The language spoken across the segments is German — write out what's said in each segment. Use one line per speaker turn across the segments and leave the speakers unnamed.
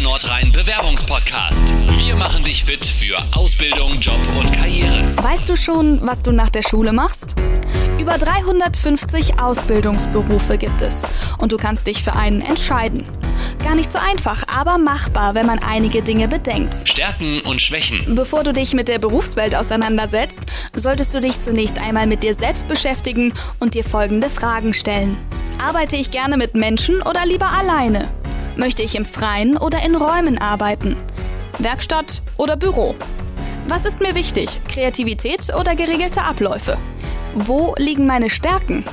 Nordrhein Bewerbungspodcast. Wir machen dich fit für Ausbildung, Job und Karriere.
Weißt du schon, was du nach der Schule machst? Über 350 Ausbildungsberufe gibt es und du kannst dich für einen entscheiden. Gar nicht so einfach, aber machbar, wenn man einige Dinge bedenkt.
Stärken und Schwächen.
Bevor du dich mit der Berufswelt auseinandersetzt, solltest du dich zunächst einmal mit dir selbst beschäftigen und dir folgende Fragen stellen. Arbeite ich gerne mit Menschen oder lieber alleine? Möchte ich im Freien oder in Räumen arbeiten? Werkstatt oder Büro? Was ist mir wichtig? Kreativität oder geregelte Abläufe? Wo liegen meine Stärken?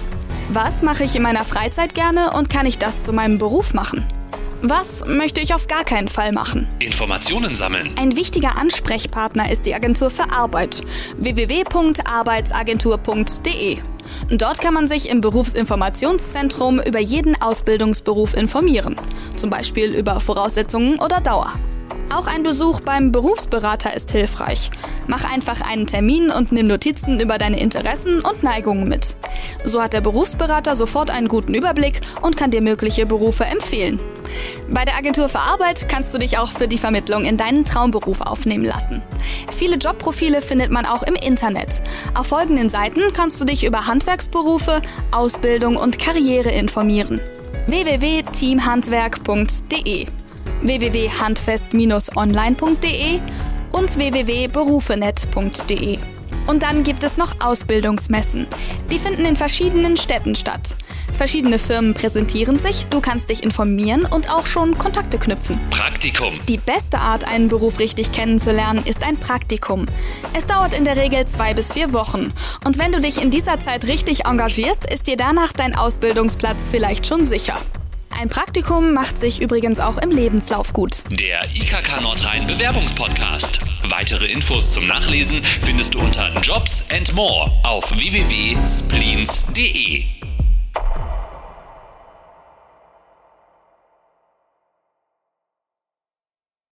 Was mache ich in meiner Freizeit gerne und kann ich das zu meinem Beruf machen? Was möchte ich auf gar keinen Fall machen?
Informationen sammeln.
Ein wichtiger Ansprechpartner ist die Agentur für Arbeit www.arbeitsagentur.de. Dort kann man sich im Berufsinformationszentrum über jeden Ausbildungsberuf informieren, zum Beispiel über Voraussetzungen oder Dauer. Auch ein Besuch beim Berufsberater ist hilfreich. Mach einfach einen Termin und nimm Notizen über deine Interessen und Neigungen mit. So hat der Berufsberater sofort einen guten Überblick und kann dir mögliche Berufe empfehlen. Bei der Agentur für Arbeit kannst du dich auch für die Vermittlung in deinen Traumberuf aufnehmen lassen. Viele Jobprofile findet man auch im Internet. Auf folgenden Seiten kannst du dich über Handwerksberufe, Ausbildung und Karriere informieren. www.teamhandwerk.de www.handfest-online.de und www.berufenet.de. Und dann gibt es noch Ausbildungsmessen. Die finden in verschiedenen Städten statt. Verschiedene Firmen präsentieren sich, du kannst dich informieren und auch schon Kontakte knüpfen.
Praktikum.
Die beste Art, einen Beruf richtig kennenzulernen, ist ein Praktikum. Es dauert in der Regel zwei bis vier Wochen. Und wenn du dich in dieser Zeit richtig engagierst, ist dir danach dein Ausbildungsplatz vielleicht schon sicher. Ein Praktikum macht sich übrigens auch im Lebenslauf gut.
Der IKK Nordrhein Bewerbungspodcast. Weitere Infos zum Nachlesen findest du unter Jobs and More auf www.spleens.de.